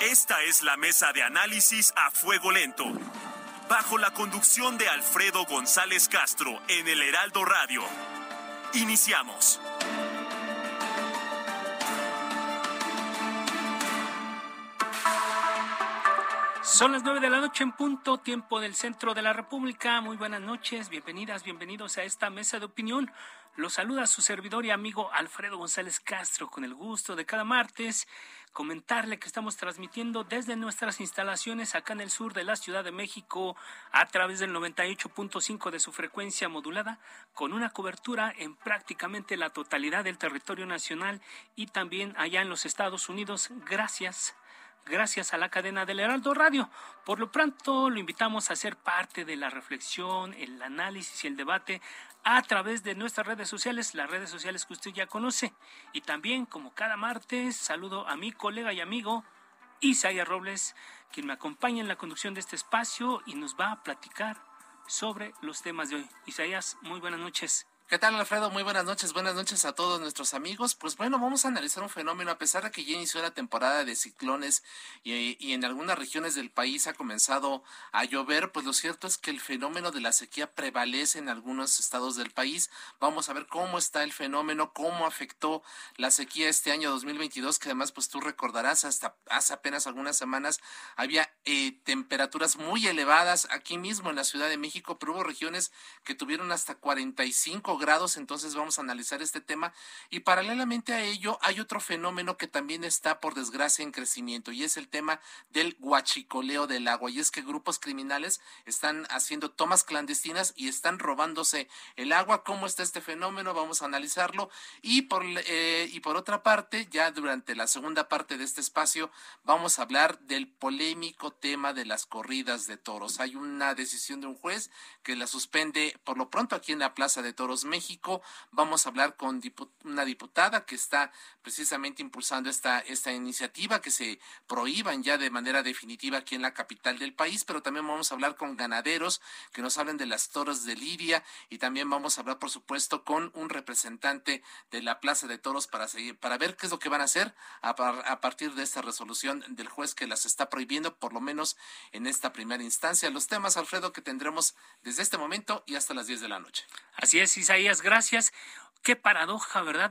Esta es la mesa de análisis a fuego lento. Bajo la conducción de Alfredo González Castro en el Heraldo Radio. Iniciamos. Son las nueve de la noche en punto, tiempo del centro de la República. Muy buenas noches, bienvenidas, bienvenidos a esta mesa de opinión. Los saluda su servidor y amigo Alfredo González Castro con el gusto de cada martes comentarle que estamos transmitiendo desde nuestras instalaciones acá en el sur de la Ciudad de México a través del 98.5 de su frecuencia modulada con una cobertura en prácticamente la totalidad del territorio nacional y también allá en los Estados Unidos. Gracias gracias a la cadena del Heraldo Radio. Por lo pronto, lo invitamos a ser parte de la reflexión, el análisis y el debate a través de nuestras redes sociales, las redes sociales que usted ya conoce. Y también, como cada martes, saludo a mi colega y amigo Isaías Robles, quien me acompaña en la conducción de este espacio y nos va a platicar sobre los temas de hoy. Isaías, muy buenas noches. ¿Qué tal, Alfredo? Muy buenas noches. Buenas noches a todos nuestros amigos. Pues bueno, vamos a analizar un fenómeno. A pesar de que ya inició la temporada de ciclones y, en algunas regiones del país ha comenzado a llover, pues lo cierto es que el fenómeno de la sequía prevalece en algunos estados del país. Vamos a ver cómo está el fenómeno, cómo afectó la sequía este año 2022, que además, pues tú recordarás, hasta hace apenas algunas semanas había eh, temperaturas muy elevadas aquí mismo en la Ciudad de México, pero hubo regiones que tuvieron hasta 45 grados, entonces vamos a analizar este tema. Y paralelamente a ello hay otro fenómeno que también está, por desgracia, en crecimiento y es el tema del guachicoleo del agua. Y es que grupos criminales están haciendo tomas clandestinas y están robándose el agua. ¿Cómo está este fenómeno? Vamos a analizarlo. Y por, eh, y por otra parte, ya durante la segunda parte de este espacio, vamos a hablar del polémico tema de las corridas de toros. Hay una decisión de un juez que la suspende por lo pronto aquí en la Plaza de Toros México. Vamos a hablar con una diputada que está precisamente impulsando esta, esta iniciativa, que se prohíban ya de manera definitiva aquí en la capital del país, pero también vamos a hablar con ganaderos que nos hablen de las toros de Lidia y también vamos a hablar, por supuesto, con un representante de la Plaza de Toros para, seguir, para ver qué es lo que van a hacer a, partir de esta resolución del juez que las está prohibiendo, por lo menos en esta primera instancia. Los temas, Alfredo, que tendremos desde este momento y hasta las 10 de la noche. Así es, Gracias. Qué paradoja, ¿verdad?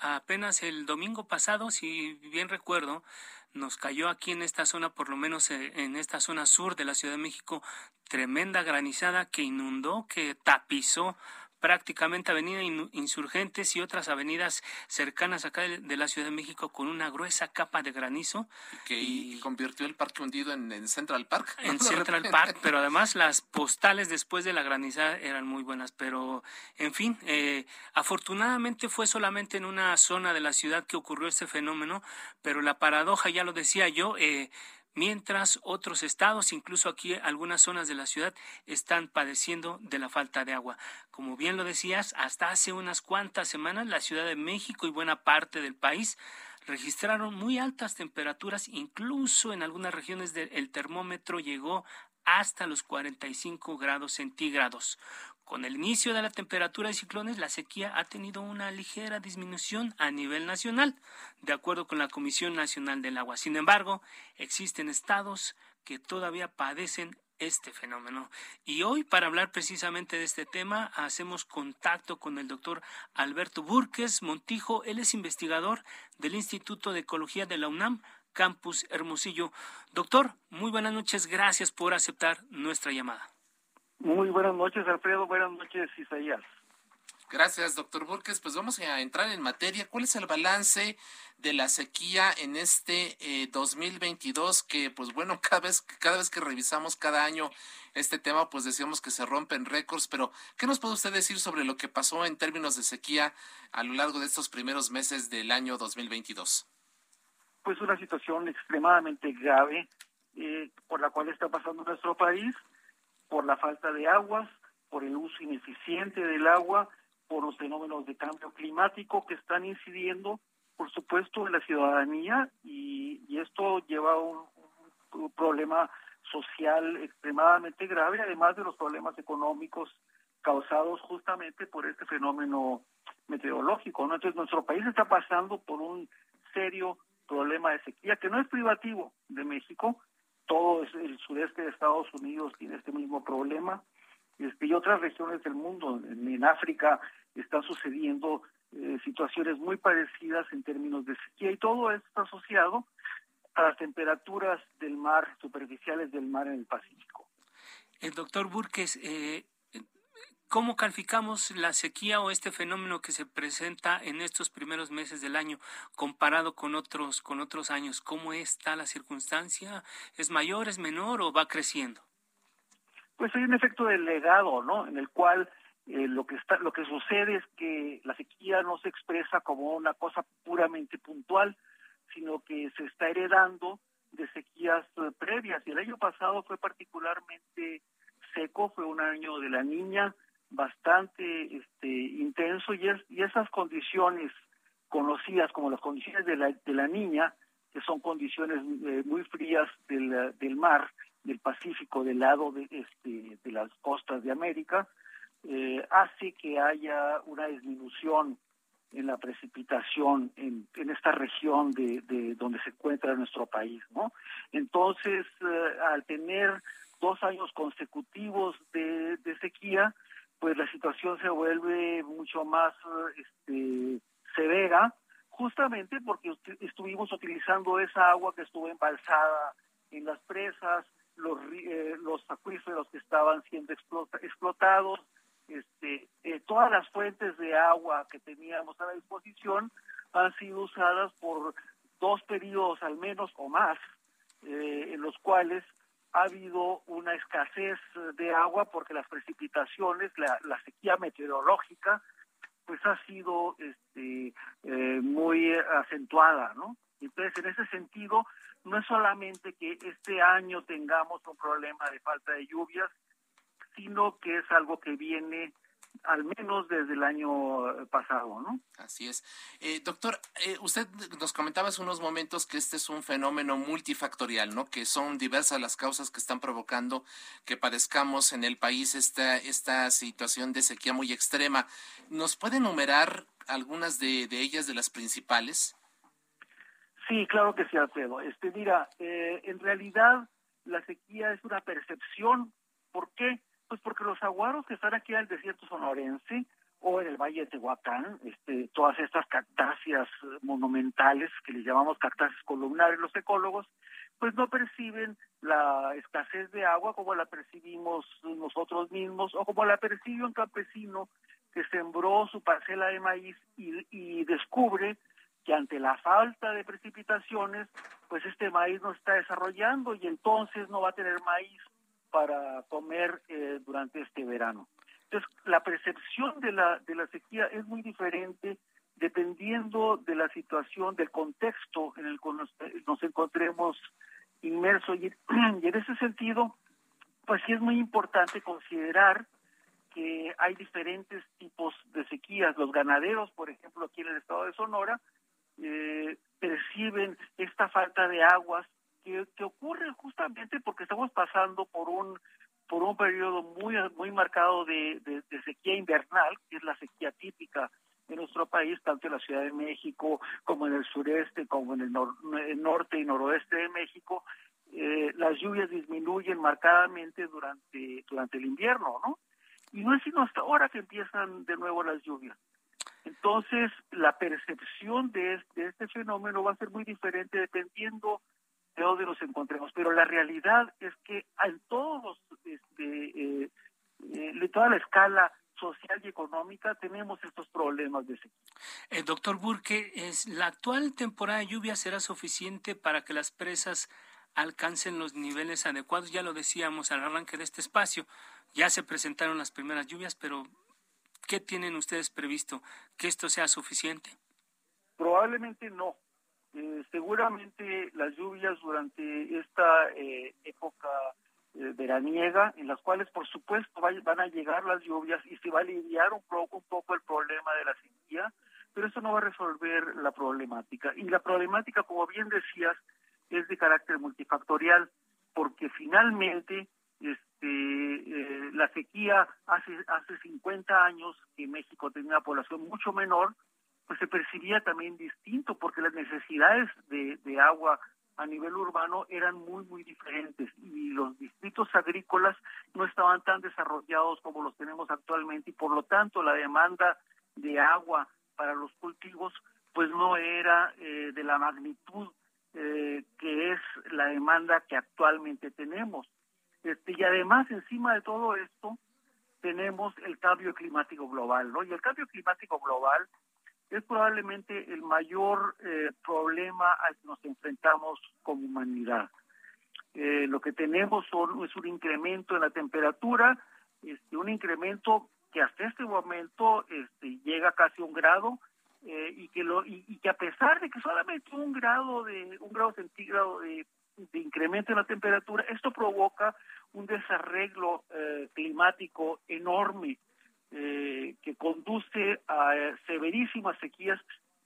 apenas el domingo pasado, si bien recuerdo, nos cayó aquí en esta zona, por lo menos eh, en esta zona sur de la Ciudad de México, tremenda granizada que inundó, que tapizó prácticamente Avenida Insurgentes y otras avenidas cercanas acá de, la Ciudad de México con una gruesa capa de granizo. Que y, convirtió el parque hundido en, Central Park. En Central Park, pero además las postales después de la granizada eran muy buenas. Pero, en fin, eh, afortunadamente fue solamente en una zona de la ciudad que ocurrió este fenómeno, pero la paradoja, ya lo decía yo, eh, mientras otros estados, incluso aquí algunas zonas de la ciudad, están padeciendo de la falta de agua. Como bien lo decías, hasta hace unas cuantas semanas la Ciudad de México y buena parte del país registraron muy altas temperaturas, incluso en algunas regiones del termómetro llegó hasta los 45 grados centígrados. Con el inicio de la temperatura de ciclones, la sequía ha tenido una ligera disminución a nivel nacional, de acuerdo con la Comisión Nacional del Agua. Sin embargo, existen estados que todavía padecen este fenómeno. Y hoy, para hablar precisamente de este tema, hacemos contacto con el doctor Alberto Burques Montijo. Él es investigador del Instituto de Ecología de la UNAM, Campus Hermosillo. Doctor, muy buenas noches. Gracias por aceptar nuestra llamada. Muy buenas noches, Alfredo. Buenas noches, Isaías. Gracias, doctor Burques. Pues vamos a entrar en materia. ¿Cuál es el balance de la sequía en este eh, 2022? Que, pues bueno, cada vez, cada vez que revisamos cada año este tema, pues decíamos que se rompen récords, pero ¿qué nos puede usted decir sobre lo que pasó en términos de sequía a lo largo de estos primeros meses del año 2022? Pues una situación extremadamente grave eh, por la cual está pasando nuestro país, por la falta de aguas, por el uso ineficiente del agua, por los fenómenos de cambio climático que están incidiendo, por supuesto, en la ciudadanía y, esto lleva a un problema social extremadamente grave, además de los problemas económicos causados justamente por este fenómeno meteorológico. Entonces, nuestro país está pasando por un serio problema de sequía que no es privativo de México, todo el sureste de Estados Unidos tiene este mismo problema este, y otras regiones del mundo. En, África están sucediendo eh, situaciones muy parecidas en términos de sequía y todo esto está asociado a las temperaturas del mar, superficiales del mar en el Pacífico. El doctor Burques, eh, ¿cómo calificamos la sequía o este fenómeno que se presenta en estos primeros meses del año comparado con otros, con otros años? ¿Cómo está la circunstancia? ¿Es mayor, es menor o va creciendo? Pues hay un efecto delegado, ¿no? En el cual eh, lo que está, lo que sucede es que la sequía no se expresa como una cosa puramente puntual, sino que se está heredando de sequías eh, previas. Y el año pasado fue particularmente seco, fue un año de la niña bastante este, intenso y, es, y esas condiciones conocidas como las condiciones de la, de la niña, que son condiciones eh, muy frías del, del mar, del Pacífico, del lado de, este, de las costas de América, eh, hace que haya una disminución en la precipitación en, en esta región de, de, donde se encuentra nuestro país, ¿no? Entonces, eh, al tener dos años consecutivos de, de, sequía, pues la situación se vuelve mucho más este, severa, justamente porque estuvimos utilizando esa agua que estuvo embalsada en las presas, los, eh, los acuíferos que estaban siendo explotados, este, eh, todas las fuentes de agua que teníamos a la disposición han sido usadas por dos periodos al menos o más, eh, en los cuales ha habido una escasez de agua porque las precipitaciones, la, sequía meteorológica, pues ha sido este, eh, muy acentuada, ¿no? Entonces, en ese sentido, no es solamente que este año tengamos un problema de falta de lluvias, sino que es algo que viene al menos desde el año pasado, ¿no? Así es. Eh, doctor, eh, usted nos comentaba hace unos momentos que este es un fenómeno multifactorial, ¿no? Que son diversas las causas que están provocando que padezcamos en el país esta, esta situación de sequía muy extrema. ¿Nos puede enumerar algunas de, de ellas, de las principales? Sí, claro que sí, Alfredo. Este, mira, eh, en realidad la sequía es una percepción. ¿Por qué? Pues porque los aguaros que están aquí en el desierto sonorense o en el Valle de Tehuacán, este, todas estas cactáceas monumentales que les llamamos cactáceas columnares los ecólogos, pues no perciben la escasez de agua como la percibimos nosotros mismos o como la percibe un campesino que sembró su parcela de maíz y, y descubre que ante la falta de precipitaciones, pues este maíz no está desarrollando y entonces no va a tener maíz para comer eh, durante este verano. Entonces, la percepción de la, de la sequía es muy diferente dependiendo de la situación, del contexto en el que nos, encontremos inmersos. Y, y en ese sentido, pues sí es muy importante considerar que hay diferentes tipos de sequías. Los ganaderos, por ejemplo, aquí en el estado de Sonora, eh, perciben esta falta de aguas que, ocurre justamente porque estamos pasando por un por un periodo muy muy marcado de, de, sequía invernal, que es la sequía típica de nuestro país, tanto en la Ciudad de México como en el sureste, como en el, norte y noroeste de México, eh, las lluvias disminuyen marcadamente durante durante el invierno, ¿no? Y no es sino hasta ahora que empiezan de nuevo las lluvias. Entonces, la percepción de este, fenómeno va a ser muy diferente dependiendo de dónde nos encontremos. Pero la realidad es que en todos este, eh, eh, toda la escala social y económica tenemos estos problemas de sequía. Eh, doctor Burke, ¿es, ¿la actual temporada de lluvia será suficiente para que las presas alcancen los niveles adecuados. Ya lo decíamos al arranque de este espacio, ya se presentaron las primeras lluvias, pero ¿qué tienen ustedes previsto? ¿Que esto sea suficiente? Probablemente no. Eh, seguramente las lluvias durante esta eh, época eh, veraniega, en las cuales por supuesto van a llegar las lluvias y se va a aliviar un poco, un poco el problema de la sequía, pero eso no va a resolver la problemática. Y la problemática, como bien decías, es de carácter multifactorial, porque finalmente este, eh, la sequía hace, hace 50 años que México tenía una población mucho menor, pues se percibía también distinto, porque las necesidades de, de agua a nivel urbano eran muy, muy diferentes y los distritos agrícolas no estaban tan desarrollados como los tenemos actualmente y por lo tanto la demanda de agua para los cultivos pues no era eh, de la magnitud eh, que es la demanda que actualmente tenemos. Este, y además, encima de todo esto, tenemos el cambio climático global, ¿no? Y el cambio climático global es probablemente el mayor eh, problema al que nos enfrentamos como humanidad. Eh, lo que tenemos es un incremento en la temperatura, este, un incremento que hasta este momento este, llega casi un grado eh, y que lo y, que a pesar de que solamente un grado de un grado centígrado de, incremento en la temperatura, esto provoca un desarreglo climático enorme eh, que conduce a severísimas sequías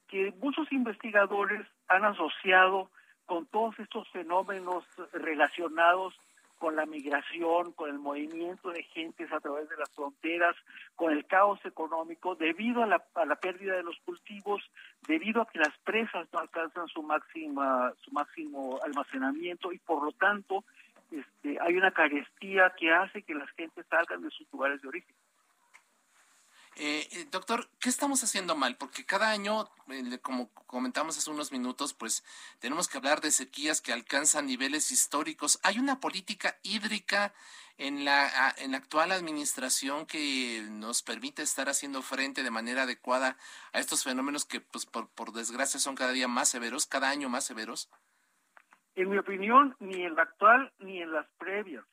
que muchos investigadores han asociado con todos estos fenómenos relacionados con la migración, con el movimiento de gentes a través de las fronteras, con el caos económico, debido a la, a la pérdida de los cultivos, debido a que las presas no alcanzan su máxima, su máximo almacenamiento y por lo tanto este, hay una carestía que hace que las gentes salgan de sus lugares de origen. Eh, eh, doctor, ¿qué estamos haciendo mal? Porque cada año, eh, como comentamos hace unos minutos, pues tenemos que hablar de sequías que alcanzan niveles históricos. ¿Hay una política hídrica en la, en la actual administración que nos permite estar haciendo frente de manera adecuada a estos fenómenos que, pues, por, desgracia, son cada día más severos, cada año más severos? En mi opinión, ni en la actual ni en las previas.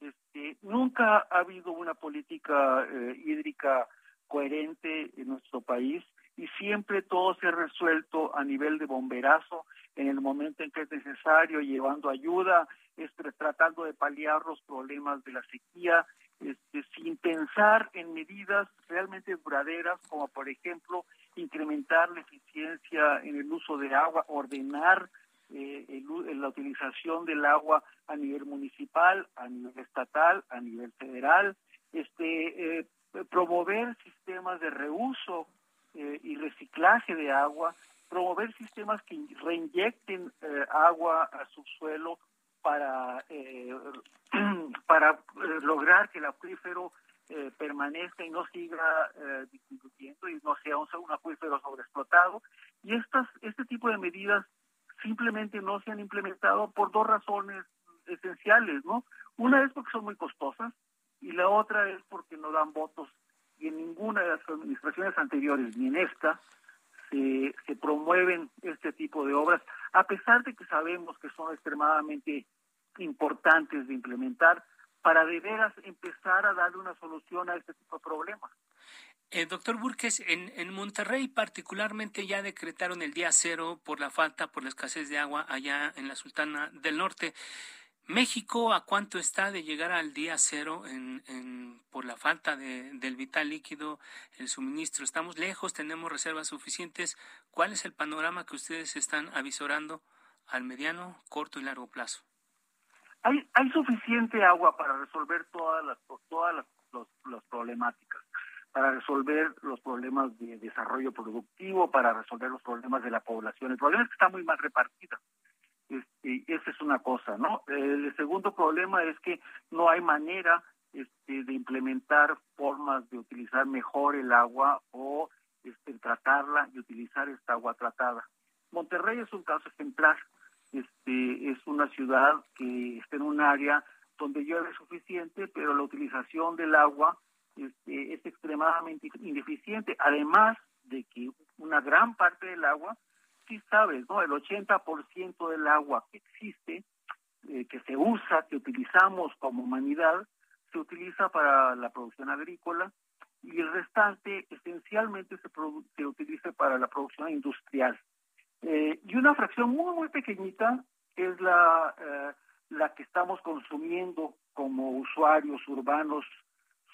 Este, nunca ha habido una política hídrica coherente en nuestro país y siempre todo se ha resuelto a nivel de bomberazo en el momento en que es necesario, llevando ayuda, este, tratando de paliar los problemas de la sequía, este, sin pensar en medidas realmente duraderas, como por ejemplo incrementar la eficiencia en el uso de agua, ordenar eh, la utilización del agua a nivel municipal, a nivel estatal, a nivel federal, este, eh, promover sistemas de reuso eh, y reciclaje de agua, promover sistemas que reinyecten eh, agua a su suelo para, eh, para lograr que el acuífero permanezca y no siga disminuyendo y no sea un, un acuífero sobreexplotado. Y estas, este tipo de medidas simplemente no se han implementado por dos razones esenciales, ¿no? Una es porque son muy costosas, y la otra es porque no dan votos y en ninguna de las administraciones anteriores, ni en esta, se, se promueven este tipo de obras, a pesar de que sabemos que son extremadamente importantes de implementar para de veras empezar a darle una solución a este tipo de problemas. Eh, doctor Burques, en, en Monterrey particularmente ya decretaron el día cero por la falta, por la escasez de agua allá en la Sultana del Norte. México, ¿a cuánto está de llegar al día cero en, por la falta de, del vital líquido, el suministro? ¿Estamos lejos? ¿Tenemos reservas suficientes? ¿Cuál es el panorama que ustedes están avisorando al mediano, corto y largo plazo? Hay, hay suficiente agua para resolver todas las, todas las problemáticas, para resolver los problemas de desarrollo productivo, para resolver los problemas de la población. El problema es que está muy mal repartida. Este, esa es una cosa, ¿no? El segundo problema es que no hay manera este, de implementar formas de utilizar mejor el agua o este, tratarla y utilizar esta agua tratada. Monterrey es un caso ejemplar. Este, es una ciudad que está en un área donde llueve suficiente, pero la utilización del agua este, es extremadamente ineficiente. Además de que una gran parte del agua sí sabes, ¿no? El 80% del agua que existe eh, que se usa, que utilizamos como humanidad, se utiliza para la producción agrícola y el restante esencialmente se, se utiliza para la producción industrial. Eh, y una fracción muy, muy pequeñita es la, eh, la que estamos consumiendo como usuarios urbanos,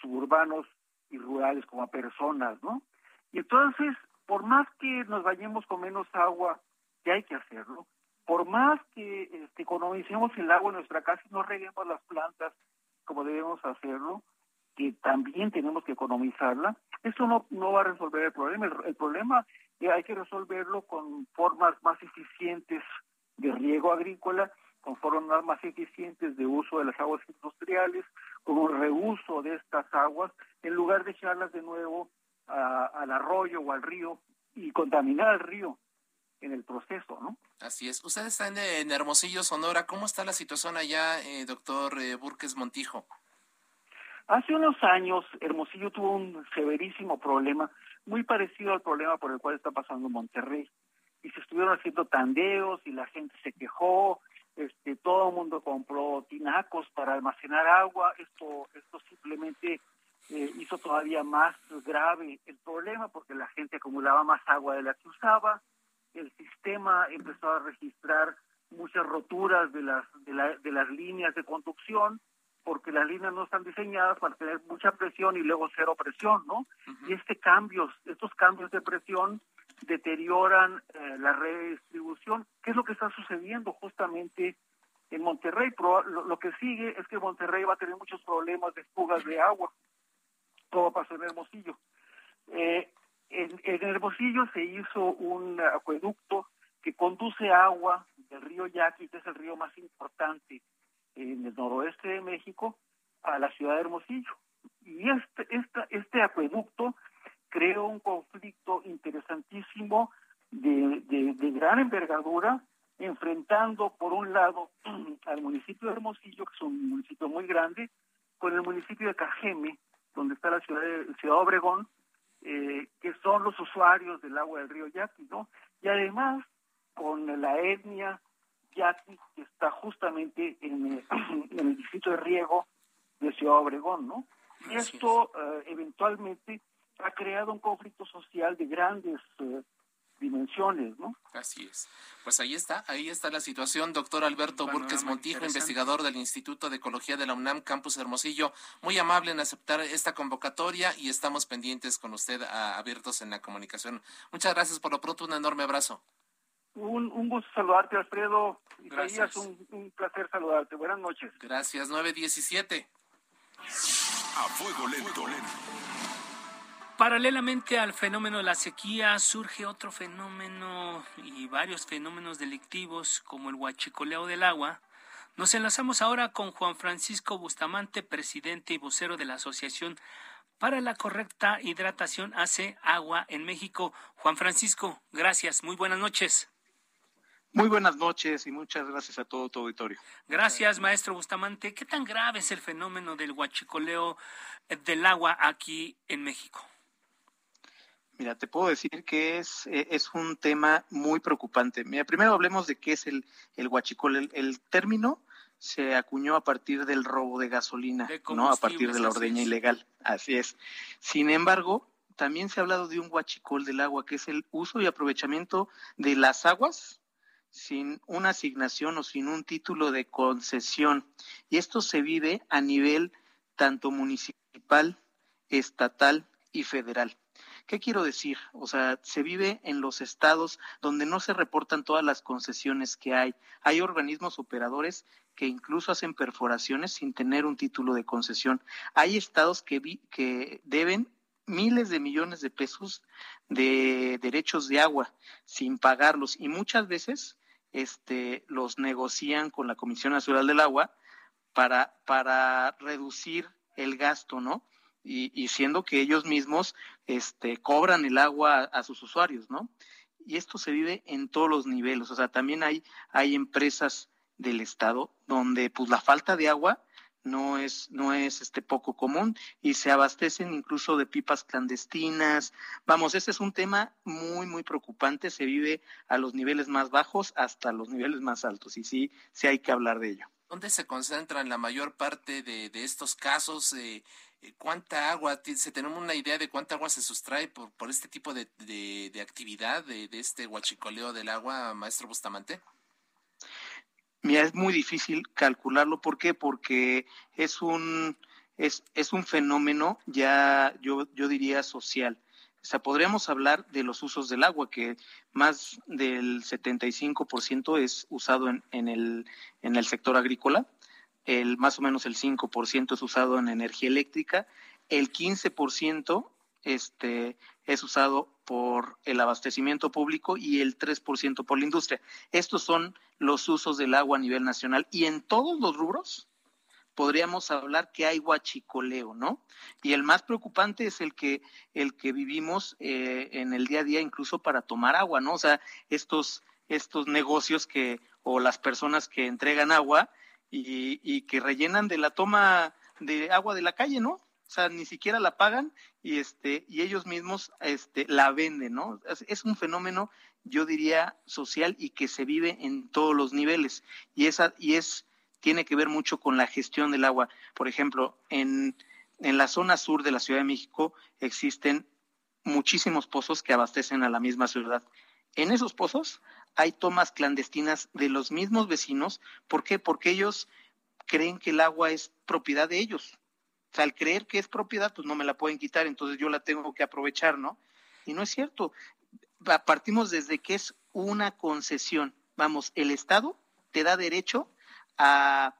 suburbanos y rurales, como personas, ¿no? Y entonces, por más que nos bañemos con menos agua, que hay que hacerlo, por más que este, economicemos el agua en nuestra casa y no reguemos las plantas como debemos hacerlo, que también tenemos que economizarla, eso no, no va a resolver el problema. El, problema eh, hay que resolverlo con formas más eficientes de riego agrícola, con formas más eficientes de uso de las aguas industriales, con un reuso de estas aguas, en lugar de echarlas de nuevo al arroyo o al río y contaminar el río en el proceso, ¿no? Así es. Usted está en, Hermosillo, Sonora. ¿Cómo está la situación allá, eh, doctor eh, Burques Montijo? Hace unos años, Hermosillo tuvo un severísimo problema, muy parecido al problema por el cual está pasando Monterrey. Y se estuvieron haciendo tandeos y la gente se quejó, este, todo el mundo compró tinacos para almacenar agua. Esto, esto simplemente eh, hizo todavía más grave el problema porque la gente acumulaba más agua de la que usaba el sistema empezó a registrar muchas roturas de las, de, la, de las líneas de conducción, porque las líneas no están diseñadas para tener mucha presión y luego cero presión, ¿no? Y este cambios, estos cambios de presión deterioran eh, la redistribución. ¿Qué es lo que está sucediendo justamente en Monterrey? lo, que sigue es que Monterrey va a tener muchos problemas de fugas de agua. Todo pasó en Hermosillo. Eh, en, Hermosillo se hizo un acueducto que conduce agua del río Yaqui, que es el río más importante en el noroeste de México, a la ciudad de Hermosillo. Y este, este, este acueducto creó un conflicto interesantísimo de, de, gran envergadura, enfrentando por un lado al municipio de Hermosillo, que es un municipio muy grande, con el municipio de Cajeme, donde está la ciudad de Ciudad Obregón, eh, que son los usuarios del agua del río Yaqui, ¿no? Y además con la etnia Yaqui que está justamente en, eh, el distrito de riego de Ciudad Obregón, ¿no? Y esto eh, eventualmente ha creado un conflicto social de grandes dimensiones, ¿no? Así es. Pues ahí está, ahí está la situación. Doctor Alberto Burques Montijo, investigador del Instituto de Ecología de la UNAM, Campus Hermosillo, muy amable en aceptar esta convocatoria y estamos pendientes con usted abiertos en la comunicación. Muchas gracias por lo pronto, un enorme abrazo. Un, un gusto saludarte, Alfredo. Gracias. Un, un placer saludarte. Buenas noches. Gracias, 917. A fuego lento. Paralelamente al fenómeno de la sequía surge otro fenómeno y varios fenómenos delictivos como el huachicoleo del agua. Nos enlazamos ahora con Juan Francisco Bustamante, presidente y vocero de la Asociación para la Correcta Hidratación Hace Agua en México. Juan Francisco, gracias. Muy buenas noches. Muy buenas noches y muchas gracias a todo tu auditorio. Gracias, maestro Bustamante. ¿Qué tan grave es el fenómeno del huachicoleo del agua aquí en México? Mira, te puedo decir que es, eh, es un tema muy preocupante. Mira, primero hablemos de qué es el, el huachicol. El, término se acuñó a partir del robo de gasolina, ¿no? A partir de la ordeña ilegal. Así es. Sin embargo, también se ha hablado de un huachicol del agua, que es el uso y aprovechamiento de las aguas sin una asignación o sin un título de concesión. Y esto se vive a nivel tanto municipal, estatal y federal. ¿Qué quiero decir? O sea, se vive en los estados donde no se reportan todas las concesiones que hay. Hay organismos operadores que incluso hacen perforaciones sin tener un título de concesión. Hay estados que, que deben miles de millones de pesos de derechos de agua sin pagarlos y muchas veces este, los negocian con la Comisión Nacional del Agua para, para reducir el gasto, ¿no? y, siendo que ellos mismos este, cobran el agua a, sus usuarios, ¿no? Y esto se vive en todos los niveles, o sea, también hay, hay empresas del Estado donde pues la falta de agua no es no es este poco común y se abastecen incluso de pipas clandestinas. Vamos, este es un tema muy muy preocupante, se vive a los niveles más bajos hasta los niveles más altos y sí sí hay que hablar de ello. ¿Dónde se concentran la mayor parte de, estos casos? Eh, eh, ¿Cuánta agua? ¿Se tenemos una idea de cuánta agua se sustrae por, por este tipo de, de, actividad, de, de, este huachicoleo del agua, maestro Bustamante? Mira, es muy difícil calcularlo. ¿Por qué? Porque es un, es, es un fenómeno ya, yo, yo diría, social. O sea, podríamos hablar de los usos del agua, que más del 75% es usado en, en, el, en el sector agrícola, el, más o menos el 5% es usado en energía eléctrica, el 15% este, es usado por el abastecimiento público y el 3% por la industria. Estos son los usos del agua a nivel nacional y en todos los rubros podríamos hablar que hay huachicoleo, ¿no? Y el más preocupante es el que, el que vivimos eh, en el día a día, incluso para tomar agua, ¿no? O sea, estos, estos negocios que, o las personas que entregan agua y, y que rellenan de la toma de agua de la calle, ¿no? O sea, ni siquiera la pagan y este y ellos mismos este la venden, ¿no? Es, es, un fenómeno yo diría social y que se vive en todos los niveles y esa y es tiene que ver mucho con la gestión del agua. Por ejemplo, en, en la zona sur de la Ciudad de México existen muchísimos pozos que abastecen a la misma ciudad. En esos pozos hay tomas clandestinas de los mismos vecinos. ¿Por qué? Porque ellos creen que el agua es propiedad de ellos. O sea, al creer que es propiedad, pues no me la pueden quitar, entonces yo la tengo que aprovechar, ¿no? Y no es cierto. Partimos desde que es una concesión. Vamos, el Estado te da derecho a,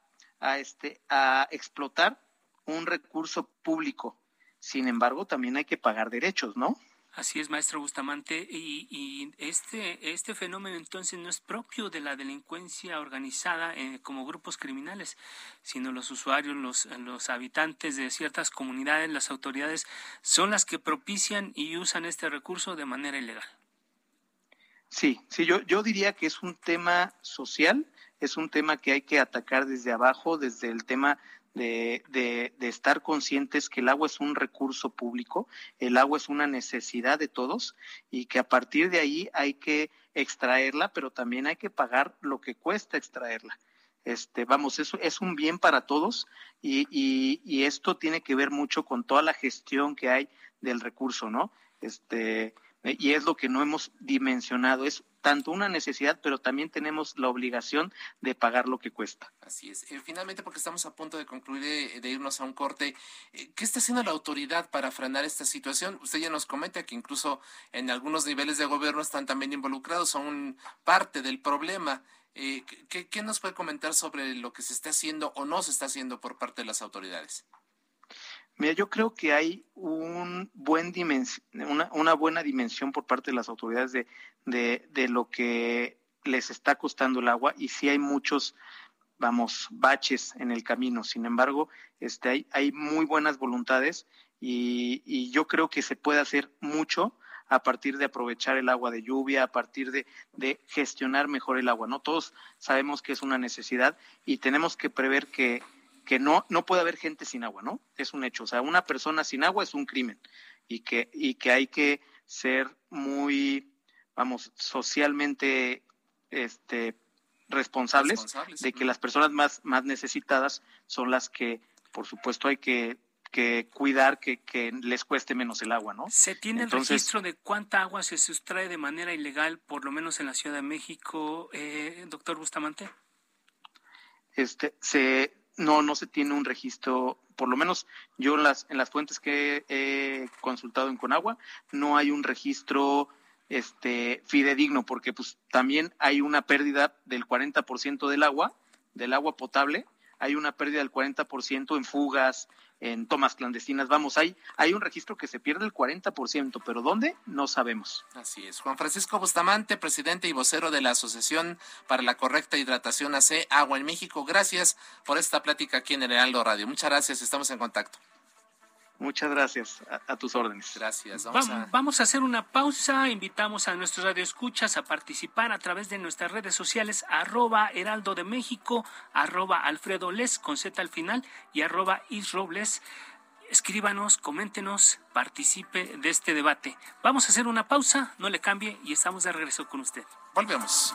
este, a explotar un recurso público. Sin embargo, también hay que pagar derechos, ¿no? Así es, maestro Bustamante. Y, este, este fenómeno entonces no es propio de la delincuencia organizada eh, como grupos criminales, sino los usuarios, los, los habitantes de ciertas comunidades, las autoridades, son las que propician y usan este recurso de manera ilegal. Sí, sí, yo, yo diría que es un tema social es un tema que hay que atacar desde abajo, desde el tema de, de, estar conscientes que el agua es un recurso público, el agua es una necesidad de todos y que a partir de ahí hay que extraerla, pero también hay que pagar lo que cuesta extraerla. Este, vamos, eso es un bien para todos y, y, y esto tiene que ver mucho con toda la gestión que hay del recurso, ¿no? Este, y es lo que no hemos dimensionado. Es tanto una necesidad, pero también tenemos la obligación de pagar lo que cuesta. Así es. Eh, finalmente, porque estamos a punto de concluir, eh, de, irnos a un corte, eh, ¿qué está haciendo la autoridad para frenar esta situación? Usted ya nos comenta que incluso en algunos niveles de gobierno están también involucrados, son parte del problema. ¿qué, ¿Qué nos puede comentar sobre lo que se está haciendo o no se está haciendo por parte de las autoridades? Mira, yo creo que hay un buen una, una, buena dimensión por parte de las autoridades de, de, de, lo que les está costando el agua y sí hay muchos, vamos, baches en el camino. Sin embargo, este, hay, hay muy buenas voluntades y, y yo creo que se puede hacer mucho a partir de aprovechar el agua de lluvia, a partir de, de, gestionar mejor el agua. No todos sabemos que es una necesidad y tenemos que prever que que no, no puede haber gente sin agua, ¿no? Es un hecho. O sea, una persona sin agua es un crimen y que, y que hay que ser muy, vamos, socialmente este, responsables, de que las personas más, más necesitadas son las que, por supuesto, hay que que cuidar que, que, les cueste menos el agua, ¿no? ¿Se tiene el registro de cuánta agua se sustrae de manera ilegal, por lo menos en la Ciudad de México, eh, doctor Bustamante? Este, se, no, no se tiene un registro, por lo menos yo en las, en las fuentes que he consultado en Conagua, no hay un registro este fidedigno, porque pues también hay una pérdida del 40% del agua, del agua potable, hay una pérdida del 40% en fugas, en tomas clandestinas. Vamos, hay, hay un registro que se pierde el 40%, pero ¿dónde? No sabemos. Así es. Juan Francisco Bustamante, presidente y vocero de la Asociación para la Correcta Hidratación AC Agua en México. Gracias por esta plática aquí en el Heraldo Radio. Muchas gracias, estamos en contacto. Muchas gracias. A, tus órdenes. Gracias. Vamos, a... vamos, a... hacer una pausa. Invitamos a nuestros radioescuchas a participar a través de nuestras redes sociales, arroba Heraldo de México, arroba Alfredo Les, con Z al final, y arroba Isrobles. Escríbanos, coméntenos, participe de este debate. Vamos a hacer una pausa, no le cambie y estamos de regreso con usted. Volvemos.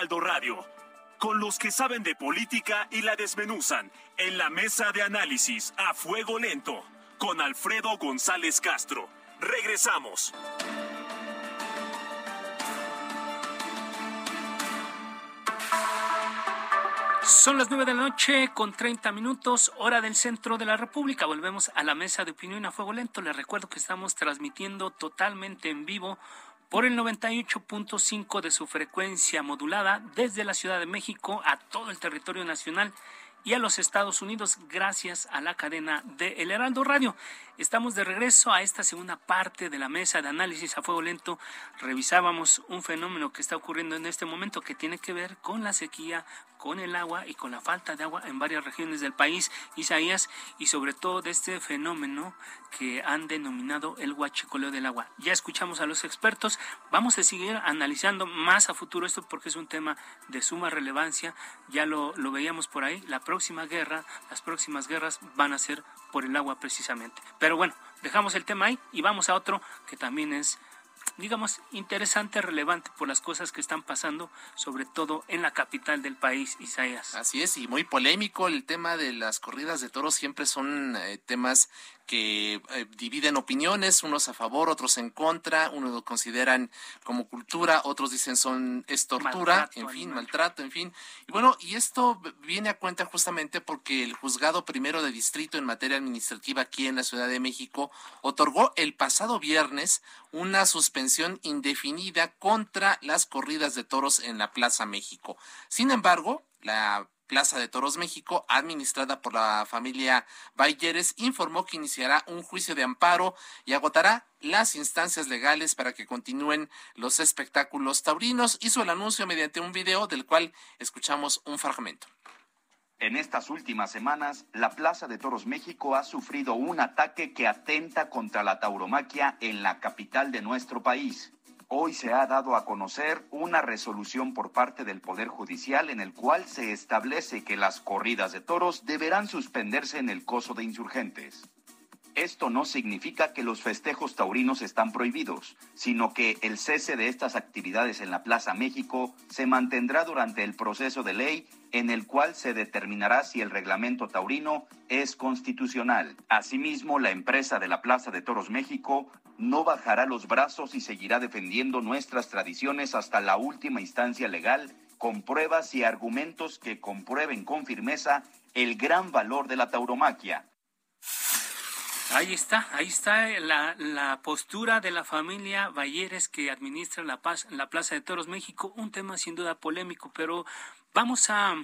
Heraldo Radio. Con los que saben de política y la desmenuzan. En la mesa de análisis a fuego lento. Con Alfredo González Castro. Regresamos. Son las nueve de la noche con 30 minutos, hora del centro de la República. Volvemos a la mesa de opinión a fuego lento. Les recuerdo que estamos transmitiendo totalmente en vivo por el 98.5 de su frecuencia modulada desde la Ciudad de México a todo el territorio nacional y a los Estados Unidos gracias a la cadena de El Heraldo Radio. Estamos de regreso a esta segunda parte de la mesa de análisis a fuego lento. Revisábamos un fenómeno que está ocurriendo en este momento que tiene que ver con la sequía, con el agua y con la falta de agua en varias regiones del país, Isaías, y sobre todo de este fenómeno que han denominado el huachicoleo del agua. Ya escuchamos a los expertos, vamos a seguir analizando más a futuro esto porque es un tema de suma relevancia, ya lo, lo veíamos por ahí, la próxima guerra, las próximas guerras van a ser por el agua precisamente. Pero bueno, dejamos el tema ahí y vamos a otro que también es digamos, interesante, relevante por las cosas que están pasando, sobre todo en la capital del país, Isaías. Así es, y muy polémico el tema de las corridas de toros, siempre son eh, temas que eh, dividen opiniones, unos a favor, otros en contra, unos lo consideran como cultura, otros dicen son es tortura, en fin, maltrato, en fin. Y bueno, y esto viene a cuenta justamente porque el juzgado primero de distrito en materia administrativa aquí en la Ciudad de México otorgó el pasado viernes una suspensión indefinida contra las corridas de toros en la Plaza México. Sin embargo, la Plaza de Toros México, administrada por la familia Bayeres, informó que iniciará un juicio de amparo y agotará las instancias legales para que continúen los espectáculos taurinos. Hizo el anuncio mediante un video del cual escuchamos un fragmento. En estas últimas semanas, la Plaza de Toros México ha sufrido un ataque que atenta contra la tauromaquia en la capital de nuestro país hoy se ha dado a conocer una resolución por parte del Poder Judicial en el cual se establece que las corridas de toros deberán suspenderse en el coso de insurgentes. Esto no significa que los festejos taurinos están prohibidos, sino que el cese de estas actividades en la Plaza México se mantendrá durante el proceso de ley en el cual se determinará si el reglamento taurino es constitucional. Asimismo, la empresa de la Plaza de Toros México no bajará los brazos y seguirá defendiendo nuestras tradiciones hasta la última instancia legal con pruebas y argumentos que comprueben con firmeza el gran valor de la tauromaquia. Ahí está, ahí está la, la, postura de la familia Bayeres que administra la, paz, la Plaza de Toros México, un tema sin duda polémico, pero vamos a,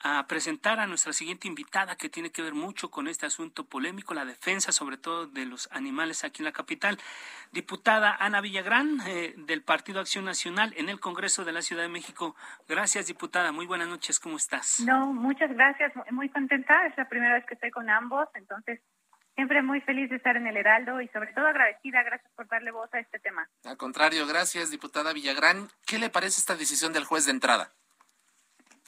a presentar a nuestra siguiente invitada que tiene que ver mucho con este asunto polémico, la defensa sobre todo de los animales aquí en la capital. Diputada Ana Villagrán eh, del Partido Acción Nacional en el Congreso de la Ciudad de México. Gracias, diputada. Muy buenas noches. ¿Cómo estás? No, muchas gracias. Muy contenta. Es la primera vez que estoy con ambos, entonces Siempre muy feliz de estar en el Heraldo y sobre todo agradecida. Gracias por darle voz a este tema. Al contrario, gracias, diputada Villagrán. ¿Qué le parece esta decisión del juez de entrada?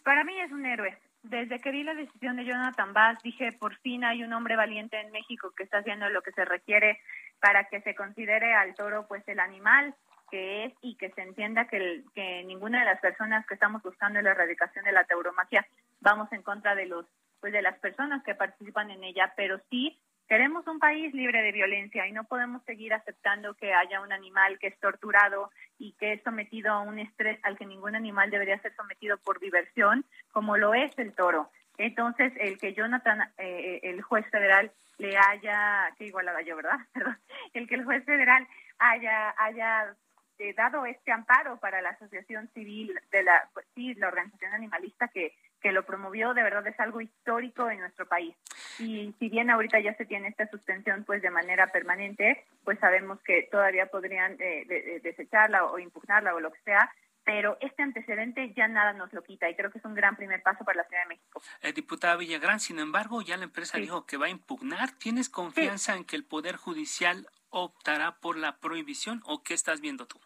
Para mí es un héroe. Desde que vi la decisión de Jonathan Bass, dije, por fin hay un hombre valiente en México que está haciendo lo que se requiere para que se considere al toro pues el animal que es y que se entienda que, que ninguna de las personas que estamos buscando la erradicación de la tauromaquia vamos en contra de los pues de las personas que participan en ella, pero sí Queremos un país libre de violencia y no podemos seguir aceptando que haya un animal que es torturado y que es sometido a un estrés al que ningún animal debería ser sometido por diversión, como lo es el toro. Entonces, el que Jonathan, eh, el juez federal, le haya, que igualaba yo, ¿verdad? Perdón, el que el juez federal haya, haya eh, dado este amparo para la asociación civil de la, pues, sí, la organización animalista que, que lo promovió, de verdad es algo histórico en nuestro país. Y si bien ahorita ya se tiene esta suspensión pues de manera permanente, pues sabemos que todavía podrían eh, desecharla o impugnarla o lo que sea, pero este antecedente ya nada nos lo quita y creo que es un gran primer paso para la Ciudad de México. Eh, diputada Villagrán, sin embargo, ya la empresa dijo que va a impugnar. ¿Tienes confianza en que el Poder Judicial optará por la prohibición o qué estás viendo tú?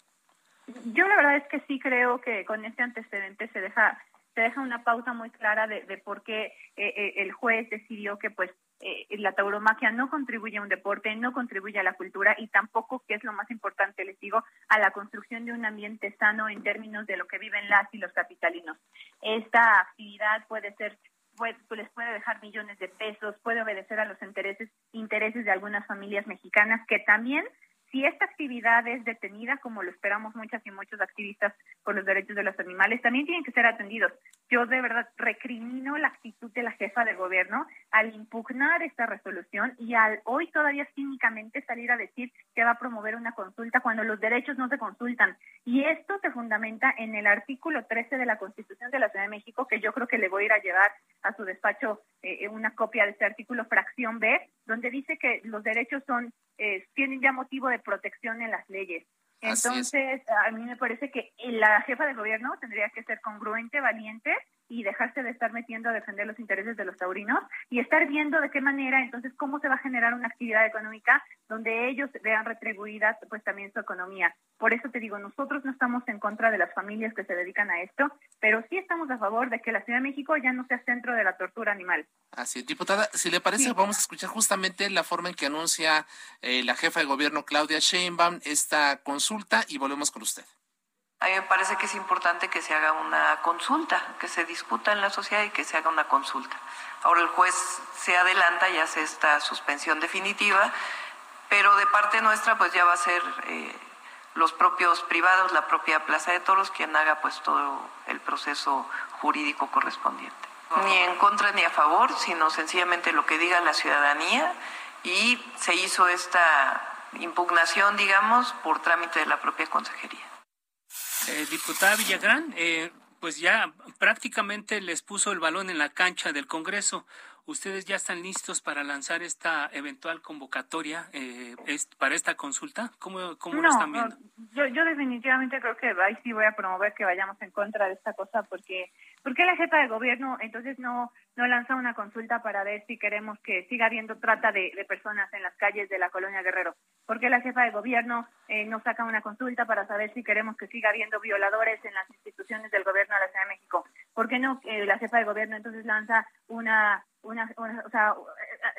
Yo la verdad es que sí creo que con este antecedente se deja se deja una pauta muy clara de, por qué eh, eh, el juez decidió que pues eh, la tauromaquia no contribuye a un deporte, no contribuye a la cultura y tampoco, que es lo más importante, les digo, a la construcción de un ambiente sano en términos de lo que viven las y los capitalinos. Esta actividad puede ser pues, les puede dejar millones de pesos, puede obedecer a los intereses, intereses de algunas familias mexicanas que también si esta actividad es detenida, como lo esperamos muchas y muchos activistas por los derechos de los animales, también tienen que ser atendidos. Yo de verdad recrimino la actitud de la jefa de gobierno al impugnar esta resolución y al hoy todavía cínicamente salir a decir que va a promover una consulta cuando los derechos no se consultan. Y esto se fundamenta en el artículo 13 de la Constitución de la Ciudad de México, que yo creo que le voy a ir a llevar a su despacho eh, una copia de este artículo, fracción B, donde dice que los derechos son eh, tienen ya motivo de protección en las leyes. Entonces, a mí me parece que la jefa de gobierno tendría que ser congruente, valiente y dejarse de estar metiendo a defender los intereses de los taurinos y estar viendo de qué manera, entonces, cómo se va a generar una actividad económica donde ellos vean retribuida pues también su economía. Por eso te digo, nosotros no estamos en contra de las familias que se dedican a esto, pero sí estamos a favor de que la Ciudad de México ya no sea centro de la tortura animal. Así es, diputada, si le parece, vamos a escuchar justamente la forma en que anuncia eh, la jefa de gobierno Claudia Sheinbaum esta consulta y volvemos con usted. A mí me parece que es importante que se haga una consulta, que se discuta en la sociedad y que se haga una consulta. Ahora el juez se adelanta y hace esta suspensión definitiva, pero de parte nuestra pues ya va a ser eh, los propios privados, la propia Plaza de Toros, quien haga pues todo el proceso jurídico correspondiente. Ni en contra ni a favor, sino sencillamente lo que diga la ciudadanía y se hizo esta impugnación, digamos, por trámite de la propia consejería. Eh, diputada Villagrán, eh, pues ya prácticamente les puso el balón en la cancha del Congreso. ¿Ustedes ya están listos para lanzar esta eventual convocatoria eh, para esta consulta? ¿Cómo, cómo lo están viendo? yo, yo definitivamente creo que ahí sí voy a promover que vayamos en contra de esta cosa porque ¿por qué la jefa de gobierno entonces no no lanza una consulta para ver si queremos que siga habiendo trata de, personas en las calles de la colonia Guerrero? ¿Por qué la jefa de gobierno eh, no saca una consulta para saber si queremos que siga habiendo violadores en las instituciones del gobierno de la Ciudad de México? ¿Por qué no eh, la jefa de gobierno entonces lanza una una, o sea,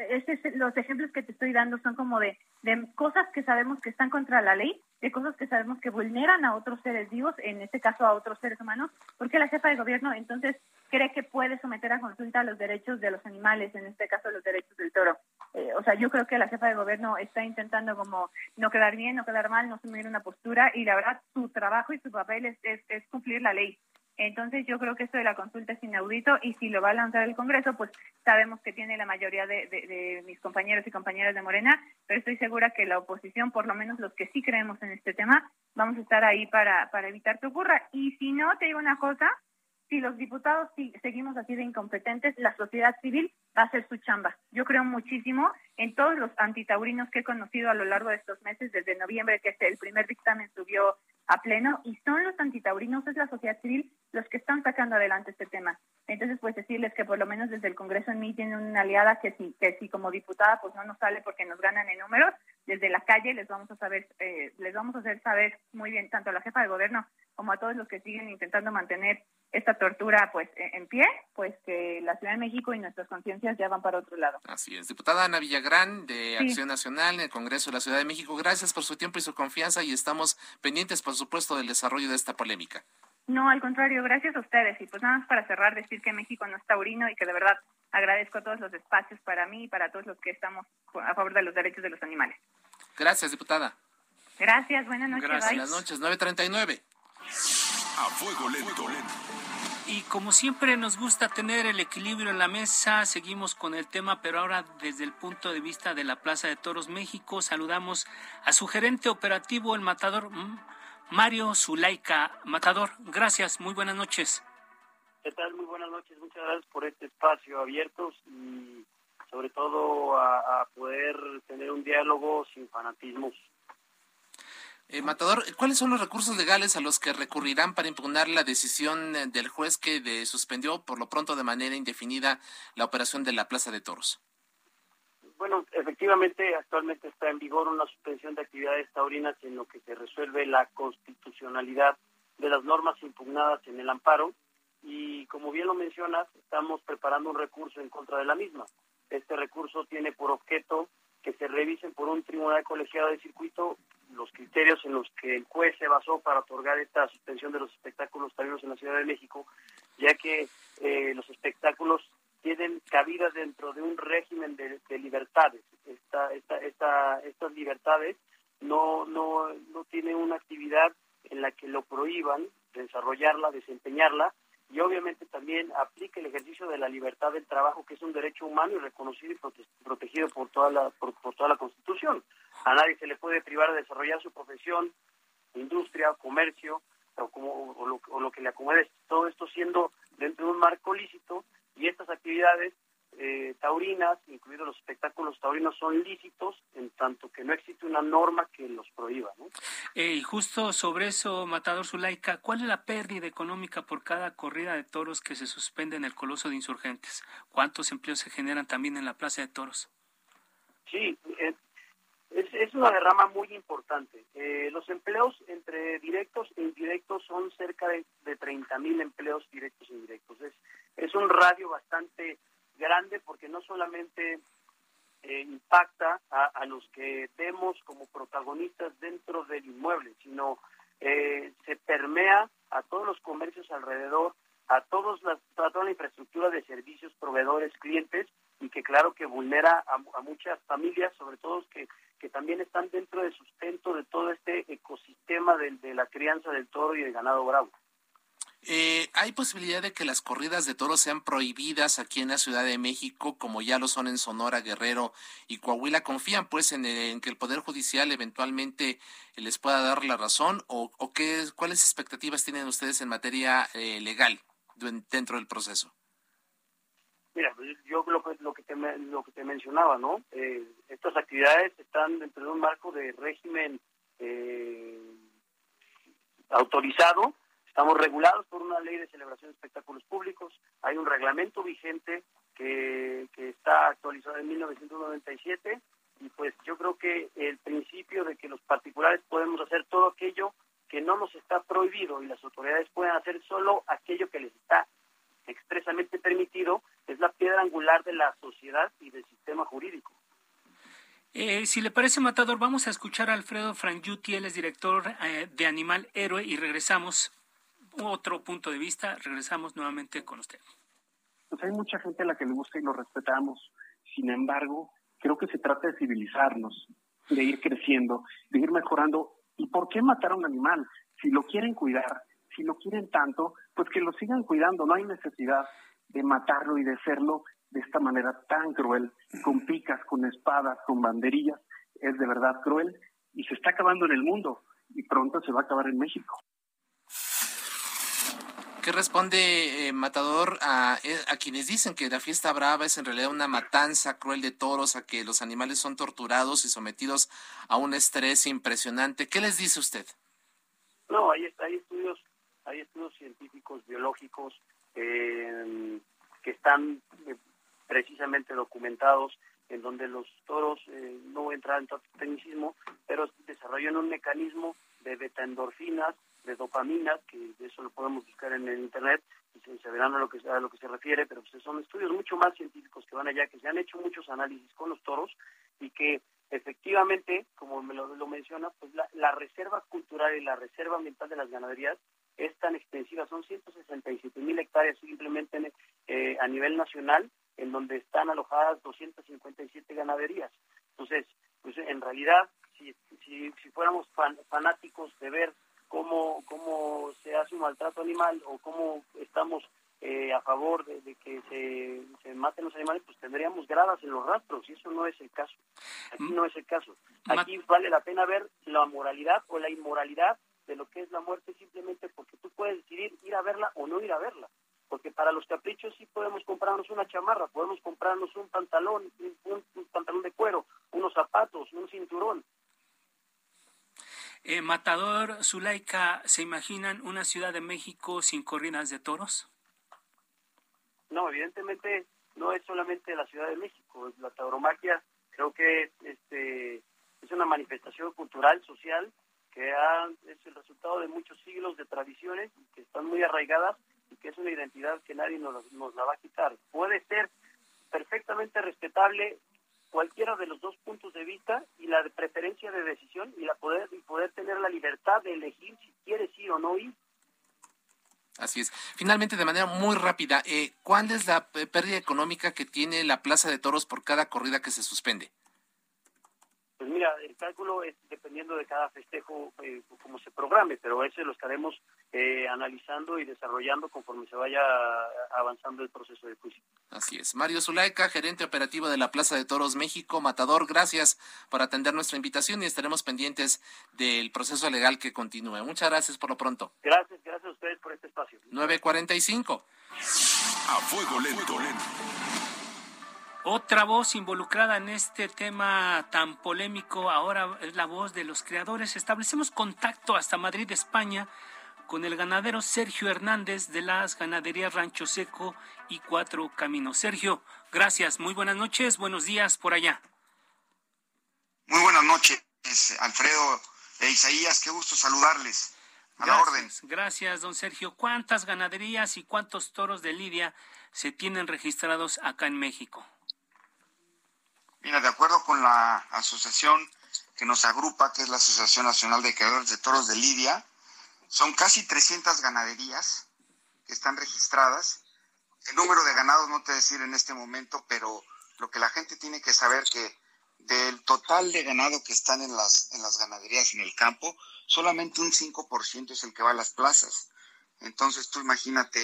este, los ejemplos que te estoy dando son como de, de cosas que sabemos que están contra la ley, de cosas que sabemos que vulneran a otros seres vivos, en este caso a otros seres humanos, porque la jefa de gobierno entonces cree que puede someter a consulta los derechos de los animales, en este caso los derechos del toro. Eh, o sea, yo creo que la jefa de gobierno está intentando como no quedar bien, no quedar mal, no asumir una postura y la verdad su trabajo y su papel es, es cumplir la ley. Entonces yo creo que esto de la consulta es inaudito y si lo va a lanzar el Congreso, pues sabemos que tiene la mayoría de, mis compañeros y compañeras de Morena, pero estoy segura que la oposición, por lo menos los que sí creemos en este tema, vamos a estar ahí para, para evitar que ocurra. Y si no, te digo una cosa, si los diputados seguimos así de incompetentes, la sociedad civil va a hacer su chamba. Yo creo muchísimo en todos los antitaurinos que he conocido a lo largo de estos meses, desde noviembre, que el primer dictamen subió a pleno y son los antitaurinos, es la sociedad civil los que están sacando adelante este tema. Entonces, pues decirles que por lo menos desde el Congreso en mí tienen una aliada que si, que si como diputada pues no nos sale porque nos ganan en números, desde la calle les vamos a saber, eh, les vamos a hacer saber muy bien tanto a la jefa de gobierno como a todos los que siguen intentando mantener esta tortura pues e, en pie, pues que la Ciudad de México y nuestras conciencias ya van para otro lado. Así es. Diputada Ana Villagrán de Acción Nacional en el Congreso de la Ciudad de México, gracias por su tiempo y su confianza y estamos pendientes, por supuesto, del desarrollo de esta polémica. No, al contrario, gracias a ustedes. Y pues nada más para cerrar, decir que México no es taurino y que de verdad agradezco todos los espacios para mí y para todos los que estamos a favor de los derechos de los animales. Gracias, diputada. Gracias, buenas noches. Gracias. Buenas noches, 939. A fuego lento. Y como siempre nos gusta tener el equilibrio en la mesa, seguimos con el tema, pero ahora desde el punto de vista de la Plaza de Toros México, saludamos a su gerente operativo, el matador Mario Zulaika. Matador, gracias, muy buenas noches. ¿Qué tal? Muy buenas noches, muchas gracias por este espacio abierto y sobre todo a poder tener un diálogo sin fanatismos. Eh, Matador, ¿cuáles son los recursos legales a los que recurrirán para impugnar la decisión eh, del juez que de suspendió por lo pronto de manera indefinida la operación de la Plaza de Toros? Bueno, efectivamente, actualmente está en vigor una suspensión de actividades taurinas en lo que se resuelve la constitucionalidad de las normas impugnadas en el amparo y como bien lo mencionas, estamos preparando un recurso en contra de la misma. Este recurso tiene por objeto que se revisen por un tribunal colegiado de circuito los criterios en los que el juez se basó para otorgar esta suspensión de los espectáculos taurinos en la Ciudad de México, ya que eh, los espectáculos tienen cabida dentro de un régimen de, libertades. Esta, esta, esta, estas libertades no, no, no tienen una actividad en la que lo prohíban desarrollarla, desempeñarla, y obviamente también aplica el ejercicio de la libertad del trabajo, que es un derecho humano y reconocido y protegido por toda la, por, toda la Constitución. A nadie se le puede privar de desarrollar su profesión, industria, comercio, o, como, o, lo, o lo que le acomode, todo esto siendo dentro de un marco lícito y estas actividades eh, taurinas, incluidos los espectáculos taurinos, son lícitos en tanto que no existe una norma que los prohíba. ¿no? Eh, y justo sobre eso, Matador Zulaika, ¿cuál es la pérdida económica por cada corrida de toros que se suspende en el Coloso de Insurgentes? ¿Cuántos empleos se generan también en la Plaza de Toros? Sí, eh, es, es, una derrama muy importante. los empleos entre directos e indirectos son cerca de, de 30 mil empleos directos e indirectos. Es, es un radio bastante grande porque no solamente eh, impacta a, los que vemos como protagonistas dentro del inmueble, sino eh, se permea a todos los comercios alrededor, a, todos las, toda la infraestructura de servicios, proveedores, clientes, y que claro que vulnera a, muchas familias, sobre todo que, que también están dentro del sustento de todo este ecosistema de, de la crianza del toro y del ganado bravo. Eh, ¿Hay posibilidad de que las corridas de toros sean prohibidas aquí en la Ciudad de México, como ya lo son en Sonora, Guerrero y Coahuila? ¿Confían pues en, que el Poder Judicial eventualmente les pueda dar la razón? ¿O, qué, cuáles expectativas tienen ustedes en materia eh, legal dentro del proceso? Mira, pues, yo lo que, lo que, te, lo que te mencionaba, ¿no? Eh, estas actividades están dentro de un marco de régimen autorizado Estamos regulados por una ley de celebración de espectáculos públicos, hay un reglamento vigente que, que está actualizado en 1997 y pues yo creo que el principio de que los particulares podemos hacer todo aquello que no nos está prohibido y las autoridades pueden hacer solo aquello que les está expresamente permitido es la piedra angular de la sociedad y del sistema jurídico. Eh, si le parece, Matador, vamos a escuchar a Alfredo Frangiuti, él es director eh, de Animal Héroe, y regresamos otro punto de vista. Regresamos nuevamente con usted. Pues hay mucha gente a la que le gusta y lo respetamos. Sin embargo, creo que se trata de civilizarnos, de ir creciendo, de ir mejorando. ¿Y por qué matar a un animal? Si lo quieren cuidar, si lo quieren tanto, pues que lo sigan cuidando. No hay necesidad de matarlo y de hacerlo de esta manera tan cruel, con picas, con espadas, con banderillas. Es de verdad cruel y se está acabando en el mundo y pronto se va a acabar en México. ¿Qué responde eh, Matador eh, a, quienes dicen que la fiesta brava es en realidad una matanza cruel de toros, a que los animales son torturados y sometidos a un estrés impresionante? ¿Qué les dice usted? No, hay, hay estudios, hay estudios científicos, biológicos eh, que están precisamente documentados en donde los toros, no entran en tecnicismo, pero desarrollan un mecanismo de beta-endorfinas de dopamina, que eso lo podemos buscar en el internet y se, verán a lo que a lo que se refiere, pero pues son estudios mucho más científicos que van allá, que se han hecho muchos análisis con los toros y que efectivamente, como me lo, menciona, pues la, reserva cultural y la reserva ambiental de las ganaderías es tan extensiva, son 167 mil hectáreas simplemente eh, a nivel nacional en donde están alojadas 257 ganaderías. Entonces, pues en realidad, si, si, si fuéramos fanáticos de ver cómo, cómo se hace un maltrato animal o cómo estamos eh, a favor de, que se, maten los animales, pues tendríamos gradas en los rastros y eso no es el caso. Aquí no es el caso. Aquí vale la pena ver la moralidad o la inmoralidad de lo que es la muerte simplemente porque tú puedes decidir ir a verla o no ir a verla. Porque para los caprichos sí podemos comprarnos una chamarra, podemos comprarnos un pantalón, un pantalón de cuero, unos zapatos, un cinturón, eh, Matador, Zulaika, ¿se imaginan una Ciudad de México sin corridas de toros? No, evidentemente no es solamente la Ciudad de México. La tauromaquia creo que este, es una manifestación cultural, social, que es el resultado de muchos siglos de tradiciones que están muy arraigadas y que es una identidad que nadie nos, nos la va a quitar. Puede ser perfectamente respetable cualquiera de los dos puntos de vista y la preferencia de decisión y la poder y poder tener la libertad de elegir si quieres ir o no ir. Así es. Finalmente, de manera muy rápida, eh, ¿cuál es la pérdida económica que tiene la Plaza de Toros por cada corrida que se suspende? Pues mira, el cálculo es dependiendo de cada festejo, eh, como se programe, pero ese lo estaremos eh, analizando y desarrollando conforme se vaya avanzando el proceso de juicio. Así es. Mario Zulaika, gerente operativo de la Plaza de Toros México, Matador, gracias por atender nuestra invitación y estaremos pendientes del proceso legal que continúe. Muchas gracias por lo pronto. Gracias, gracias a ustedes por este espacio. 945. A fuego lento. Otra voz involucrada en este tema tan polémico ahora es la voz de los creadores. Establecemos contacto hasta Madrid, España, con el ganadero Sergio Hernández de las ganaderías Rancho Seco y Cuatro Caminos. Sergio, gracias, muy buenas noches, buenos días por allá. Muy buenas noches, Alfredo e Isaías, qué gusto saludarles. A la orden. Gracias, don Sergio. ¿Cuántas ganaderías y cuántos toros de Lidia se tienen registrados acá en México? Mira, de acuerdo con la asociación que nos agrupa, que es la Asociación Nacional de Creadores de Toros de Lidia, son casi 300 ganaderías que están registradas. El número de ganados no te decir en este momento, pero lo que la gente tiene que saber que del total de ganado que están en las, en las ganaderías en el campo, solamente un 5% es el que va a las plazas. Entonces tú imagínate,